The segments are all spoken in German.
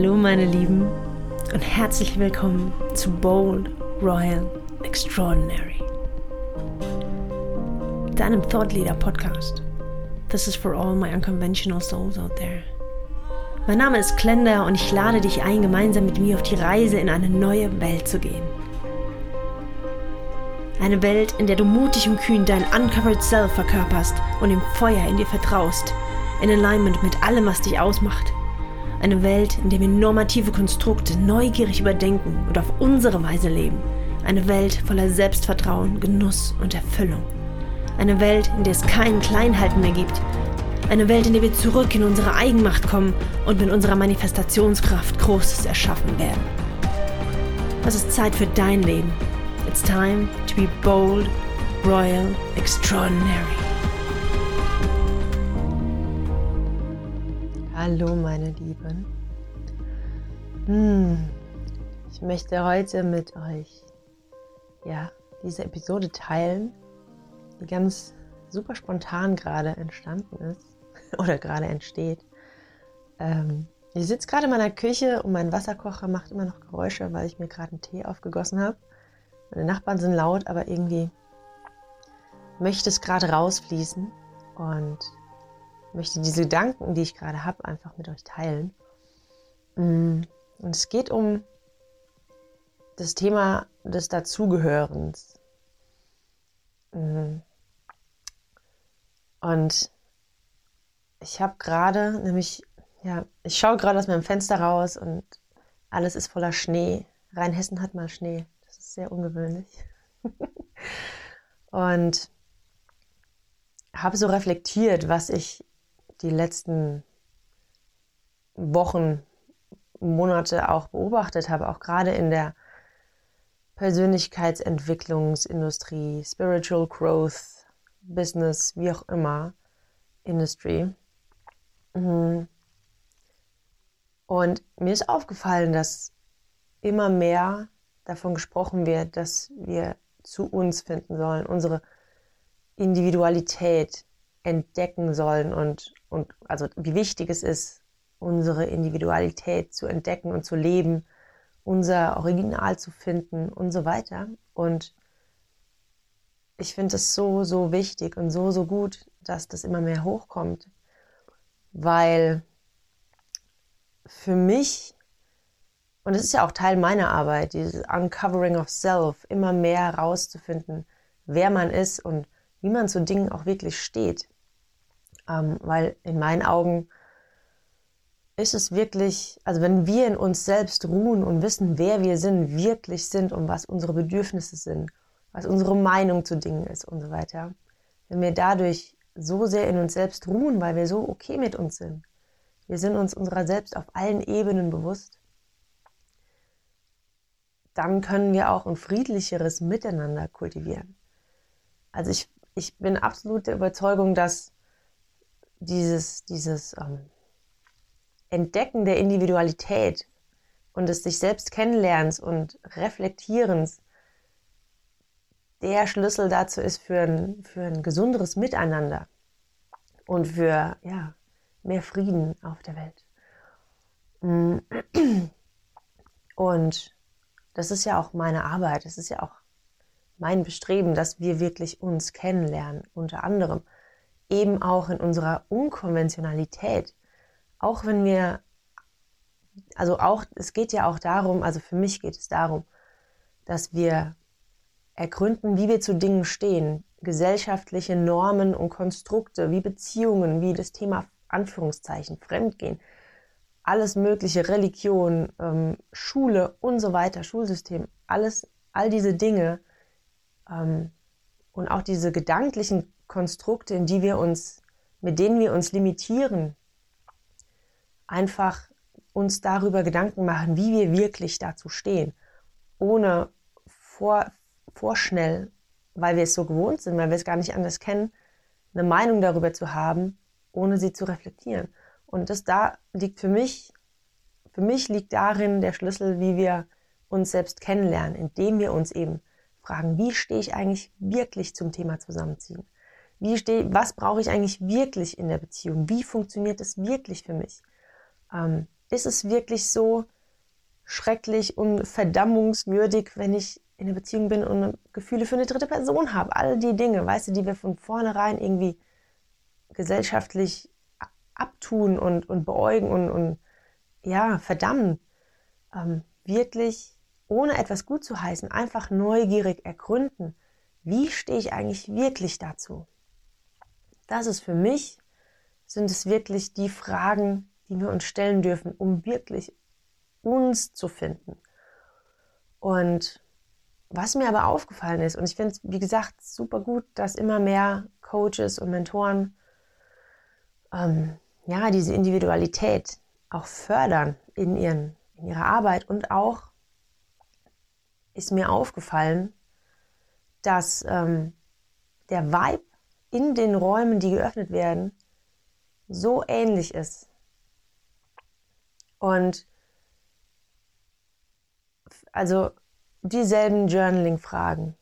Hallo meine Lieben und herzlich willkommen zu Bold, Royal, Extraordinary. Deinem Thought Leader Podcast. This is for all my unconventional souls out there. Mein Name ist Klender und ich lade dich ein, gemeinsam mit mir auf die Reise in eine neue Welt zu gehen. Eine Welt, in der du mutig und kühn dein Uncovered Self verkörperst und dem Feuer in dir vertraust, in Alignment mit allem, was dich ausmacht eine Welt, in der wir normative Konstrukte neugierig überdenken und auf unsere Weise leben. Eine Welt voller Selbstvertrauen, Genuss und Erfüllung. Eine Welt, in der es kein Kleinhalten mehr gibt. Eine Welt, in der wir zurück in unsere Eigenmacht kommen und mit unserer Manifestationskraft Großes erschaffen werden. Es ist Zeit für dein Leben. It's time to be bold, royal, extraordinary. Hallo meine Lieben. Hm, ich möchte heute mit euch ja, diese Episode teilen, die ganz super spontan gerade entstanden ist oder gerade entsteht. Ähm, ich sitze gerade in meiner Küche und mein Wasserkocher macht immer noch Geräusche, weil ich mir gerade einen Tee aufgegossen habe. Meine Nachbarn sind laut, aber irgendwie möchte es gerade rausfließen und möchte diese Gedanken, die ich gerade habe, einfach mit euch teilen. Mm, und es geht um das Thema des Dazugehörens. Mm. Und ich habe gerade, nämlich, ja, ich schaue gerade aus meinem Fenster raus und alles ist voller Schnee. Rheinhessen hat mal Schnee. Das ist sehr ungewöhnlich. und habe so reflektiert, was ich die letzten Wochen, Monate auch beobachtet habe, auch gerade in der Persönlichkeitsentwicklungsindustrie, Spiritual Growth, Business, wie auch immer, Industry. Mhm. Und mir ist aufgefallen, dass immer mehr davon gesprochen wird, dass wir zu uns finden sollen, unsere Individualität entdecken sollen und und also wie wichtig es ist, unsere Individualität zu entdecken und zu leben, unser Original zu finden und so weiter. Und ich finde es so, so wichtig und so, so gut, dass das immer mehr hochkommt, weil für mich, und es ist ja auch Teil meiner Arbeit, dieses Uncovering of Self, immer mehr herauszufinden, wer man ist und wie man zu Dingen auch wirklich steht. Ähm, weil in meinen Augen ist es wirklich, also wenn wir in uns selbst ruhen und wissen, wer wir sind, wirklich sind und was unsere Bedürfnisse sind, was unsere Meinung zu Dingen ist und so weiter, wenn wir dadurch so sehr in uns selbst ruhen, weil wir so okay mit uns sind, wir sind uns unserer selbst auf allen Ebenen bewusst, dann können wir auch ein friedlicheres Miteinander kultivieren. Also ich, ich bin absolut der Überzeugung, dass dieses, dieses ähm, Entdecken der Individualität und des sich selbst kennenlernens und reflektierens der Schlüssel dazu ist für ein, für ein gesunderes Miteinander und für ja, mehr Frieden auf der Welt. Und das ist ja auch meine Arbeit, das ist ja auch mein Bestreben, dass wir wirklich uns kennenlernen, unter anderem eben auch in unserer Unkonventionalität. Auch wenn wir, also auch, es geht ja auch darum, also für mich geht es darum, dass wir ergründen, wie wir zu Dingen stehen, gesellschaftliche Normen und Konstrukte, wie Beziehungen, wie das Thema Anführungszeichen, Fremdgehen, alles mögliche, Religion, ähm, Schule und so weiter, Schulsystem, alles, all diese Dinge ähm, und auch diese gedanklichen Konstrukte, in die wir uns, mit denen wir uns limitieren, einfach uns darüber Gedanken machen, wie wir wirklich dazu stehen, ohne vor, vorschnell, weil wir es so gewohnt sind, weil wir es gar nicht anders kennen, eine Meinung darüber zu haben, ohne sie zu reflektieren. Und das da liegt für mich, für mich liegt darin der Schlüssel, wie wir uns selbst kennenlernen, indem wir uns eben fragen, wie stehe ich eigentlich wirklich zum Thema Zusammenziehen? Wie stehe, was brauche ich eigentlich wirklich in der Beziehung? Wie funktioniert es wirklich für mich? Ähm, ist es wirklich so schrecklich und verdammungswürdig, wenn ich in einer Beziehung bin und Gefühle für eine dritte Person habe? All die Dinge, weißt du, die wir von vornherein irgendwie gesellschaftlich abtun und, und beäugen und, und ja, verdammen. Ähm, wirklich ohne etwas gut zu heißen, einfach neugierig ergründen, wie stehe ich eigentlich wirklich dazu? Das ist für mich, sind es wirklich die Fragen, die wir uns stellen dürfen, um wirklich uns zu finden. Und was mir aber aufgefallen ist, und ich finde es, wie gesagt, super gut, dass immer mehr Coaches und Mentoren ähm, ja, diese Individualität auch fördern in, ihren, in ihrer Arbeit und auch ist mir aufgefallen, dass ähm, der Vibe in den Räumen, die geöffnet werden, so ähnlich ist. Und also dieselben Journaling-Fragen,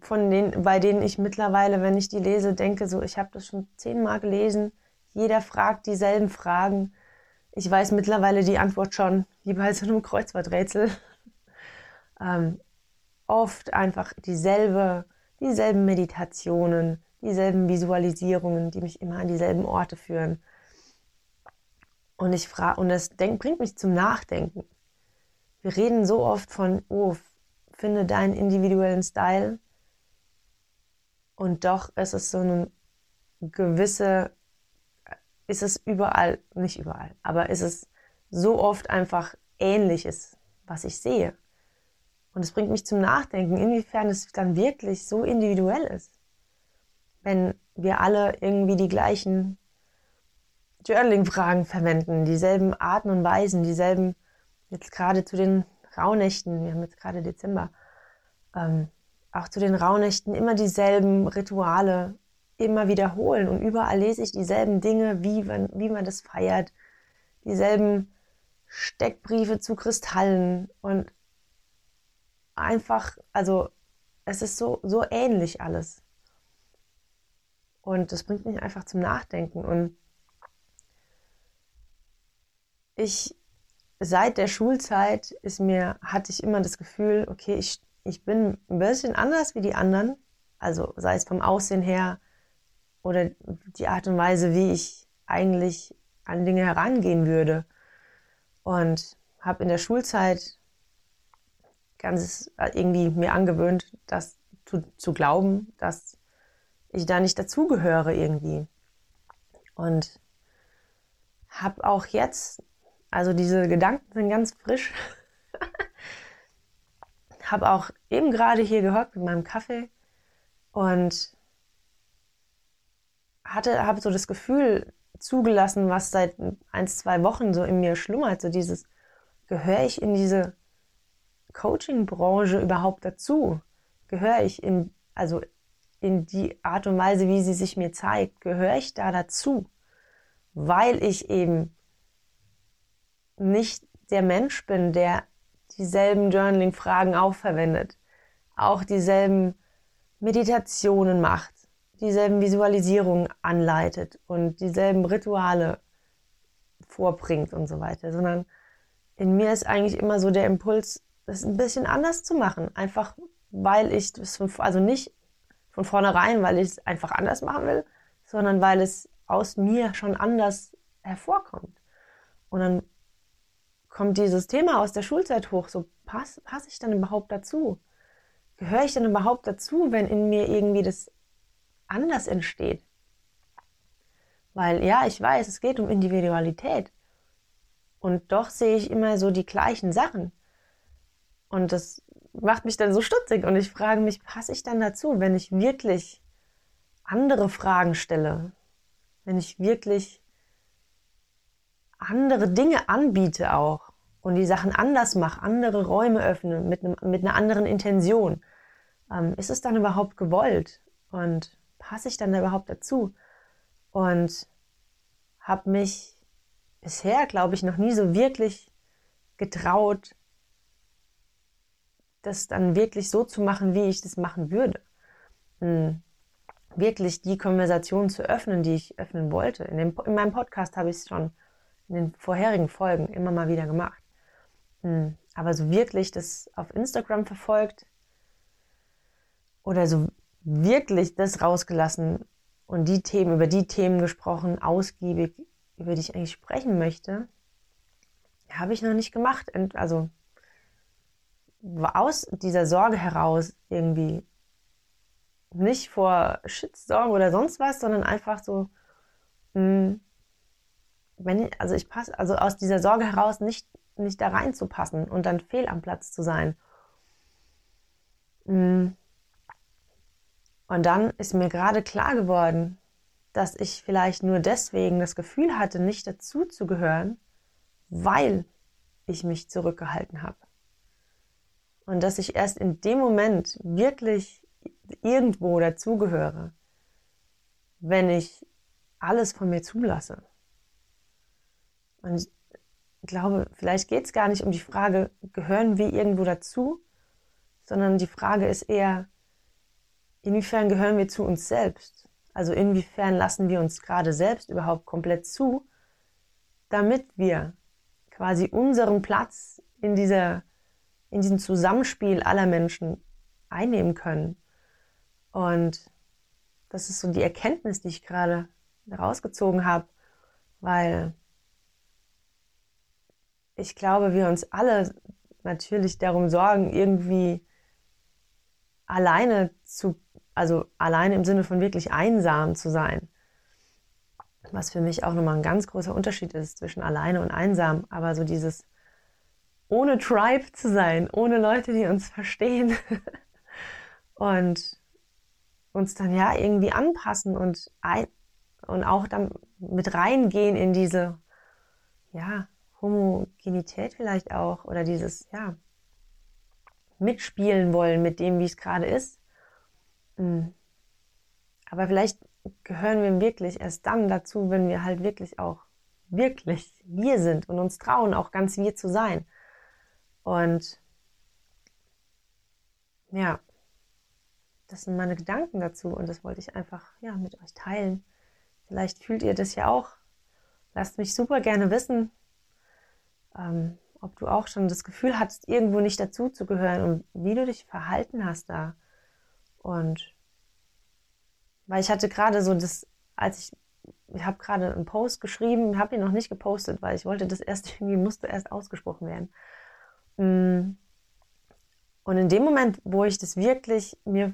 von denen, bei denen ich mittlerweile, wenn ich die lese, denke, so, ich habe das schon zehnmal gelesen. Jeder fragt dieselben Fragen. Ich weiß mittlerweile die Antwort schon, wie bei so einem Kreuzworträtsel ähm, oft einfach dieselbe, dieselben Meditationen, dieselben Visualisierungen, die mich immer an dieselben Orte führen. Und ich frage, und das denk, bringt mich zum Nachdenken. Wir reden so oft von, oh, finde deinen individuellen Style. Und doch ist es so eine gewisse, ist es überall, nicht überall, aber ist es so oft einfach ähnliches, was ich sehe. Und es bringt mich zum Nachdenken, inwiefern es dann wirklich so individuell ist. Wenn wir alle irgendwie die gleichen Journaling-Fragen verwenden, dieselben Arten und Weisen, dieselben, jetzt gerade zu den Rauhnächten, wir haben jetzt gerade Dezember, ähm, auch zu den Rauhnächten immer dieselben Rituale immer wiederholen. Und überall lese ich dieselben Dinge, wie man, wie man das feiert, dieselben Steckbriefe zu Kristallen. Und einfach, also es ist so, so ähnlich alles. Und das bringt mich einfach zum Nachdenken. Und ich, seit der Schulzeit ist mir, hatte ich immer das Gefühl, okay, ich, ich bin ein bisschen anders wie die anderen. Also sei es vom Aussehen her oder die Art und Weise, wie ich eigentlich an Dinge herangehen würde. Und habe in der Schulzeit ganz äh, irgendwie mir angewöhnt, das zu, zu glauben, dass ich da nicht dazugehöre irgendwie. Und habe auch jetzt, also diese Gedanken sind ganz frisch, habe auch eben gerade hier gehockt mit meinem Kaffee und hatte, habe so das Gefühl zugelassen, was seit ein, zwei Wochen so in mir schlummert, so dieses, gehöre ich in diese Coaching-Branche überhaupt dazu? Gehöre ich in, also in die Art und Weise, wie sie sich mir zeigt, gehöre ich da dazu? Weil ich eben nicht der Mensch bin, der dieselben Journaling-Fragen auch verwendet, auch dieselben Meditationen macht, dieselben Visualisierungen anleitet und dieselben Rituale vorbringt und so weiter, sondern in mir ist eigentlich immer so der Impuls, das ein bisschen anders zu machen. Einfach weil ich das, von, also nicht von vornherein, weil ich es einfach anders machen will, sondern weil es aus mir schon anders hervorkommt. Und dann kommt dieses Thema aus der Schulzeit hoch, so passe pass ich dann überhaupt dazu? Gehöre ich dann überhaupt dazu, wenn in mir irgendwie das anders entsteht? Weil ja, ich weiß, es geht um Individualität. Und doch sehe ich immer so die gleichen Sachen. Und das macht mich dann so stutzig und ich frage mich, passe ich dann dazu, wenn ich wirklich andere Fragen stelle, wenn ich wirklich andere Dinge anbiete auch und die Sachen anders mache, andere Räume öffne mit, einem, mit einer anderen Intention, ähm, ist es dann überhaupt gewollt? Und passe ich dann da überhaupt dazu? Und habe mich bisher, glaube ich, noch nie so wirklich getraut, das dann wirklich so zu machen, wie ich das machen würde. Hm. Wirklich die Konversation zu öffnen, die ich öffnen wollte. In, dem, in meinem Podcast habe ich es schon in den vorherigen Folgen immer mal wieder gemacht. Hm, aber so wirklich das auf Instagram verfolgt oder so wirklich das rausgelassen und die Themen, über die Themen gesprochen, ausgiebig, über die ich eigentlich sprechen möchte, habe ich noch nicht gemacht. Also aus dieser Sorge heraus irgendwie nicht vor Shitstorm oder sonst was, sondern einfach so, mh, hm, wenn ich, also ich passe, also aus dieser Sorge heraus nicht, nicht da reinzupassen und dann fehl am Platz zu sein. Mh. Hm. Und dann ist mir gerade klar geworden, dass ich vielleicht nur deswegen das Gefühl hatte, nicht dazu zu gehören, weil ich mich zurückgehalten habe. Und dass ich erst in dem Moment wirklich irgendwo dazugehöre, wenn ich alles von mir zulasse. Und ich glaube, vielleicht geht es gar nicht um die Frage, gehören wir irgendwo dazu, sondern die Frage ist eher, inwiefern gehören wir zu uns selbst? Also inwiefern lassen wir uns gerade selbst überhaupt komplett zu, damit wir quasi unseren Platz in dieser in diesem Zusammenspiel aller Menschen einnehmen können. Und das ist so die Erkenntnis, die ich gerade rausgezogen habe, weil ich glaube, wir uns alle natürlich darum sorgen, irgendwie alleine zu, also alleine im Sinne von wirklich einsam zu sein. Was für mich auch nochmal ein ganz großer Unterschied ist zwischen alleine und einsam. Aber so dieses ohne Tribe zu sein, ohne Leute, die uns verstehen und uns dann ja irgendwie anpassen und, ein, und auch dann mit reingehen in diese, ja, Homogenität vielleicht auch oder dieses, ja, mitspielen wollen mit dem, wie es gerade ist. Hm. Aber vielleicht gehören wir wirklich erst dann dazu, wenn wir halt wirklich auch wirklich wir sind und uns trauen, auch ganz wir zu sein. Und ja, das sind meine Gedanken dazu und das wollte ich einfach ja, mit euch teilen. Vielleicht fühlt ihr das ja auch. Lasst mich super gerne wissen, ähm, ob du auch schon das Gefühl hattest, irgendwo nicht dazu zu gehören und wie du dich verhalten hast da. Und weil ich hatte gerade so das, als ich, ich habe gerade einen Post geschrieben, habe ihn noch nicht gepostet, weil ich wollte das erst irgendwie, musste erst ausgesprochen werden. Mm. Und in dem Moment, wo ich das wirklich mir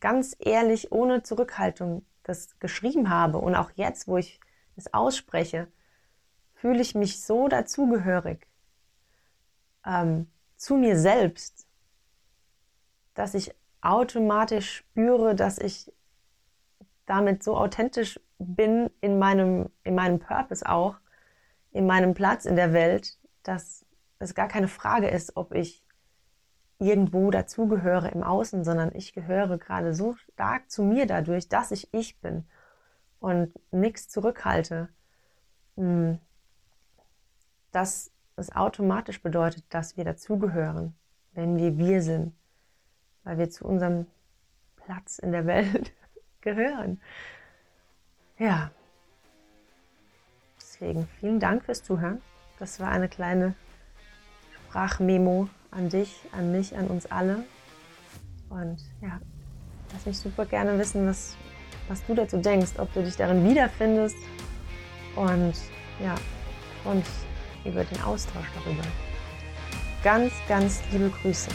ganz ehrlich, ohne Zurückhaltung das geschrieben habe und auch jetzt, wo ich es ausspreche, fühle ich mich so dazugehörig ähm, zu mir selbst, dass ich automatisch spüre, dass ich damit so authentisch bin in meinem, in meinem Purpose auch, in meinem Platz in der Welt, dass es gar keine Frage ist, ob ich irgendwo dazugehöre im Außen, sondern ich gehöre gerade so stark zu mir dadurch, dass ich ich bin und nichts zurückhalte, hm, dass es automatisch bedeutet, dass wir dazugehören, wenn wir wir sind, weil wir zu unserem Platz in der Welt gehören. Ja, deswegen vielen Dank fürs Zuhören. Das war eine kleine Sprachmemo an dich, an mich, an uns alle. Und ja, lass mich super gerne wissen, was, was du dazu denkst, ob du dich darin wiederfindest. Und ja, mich über den Austausch darüber. Ganz, ganz liebe Grüße.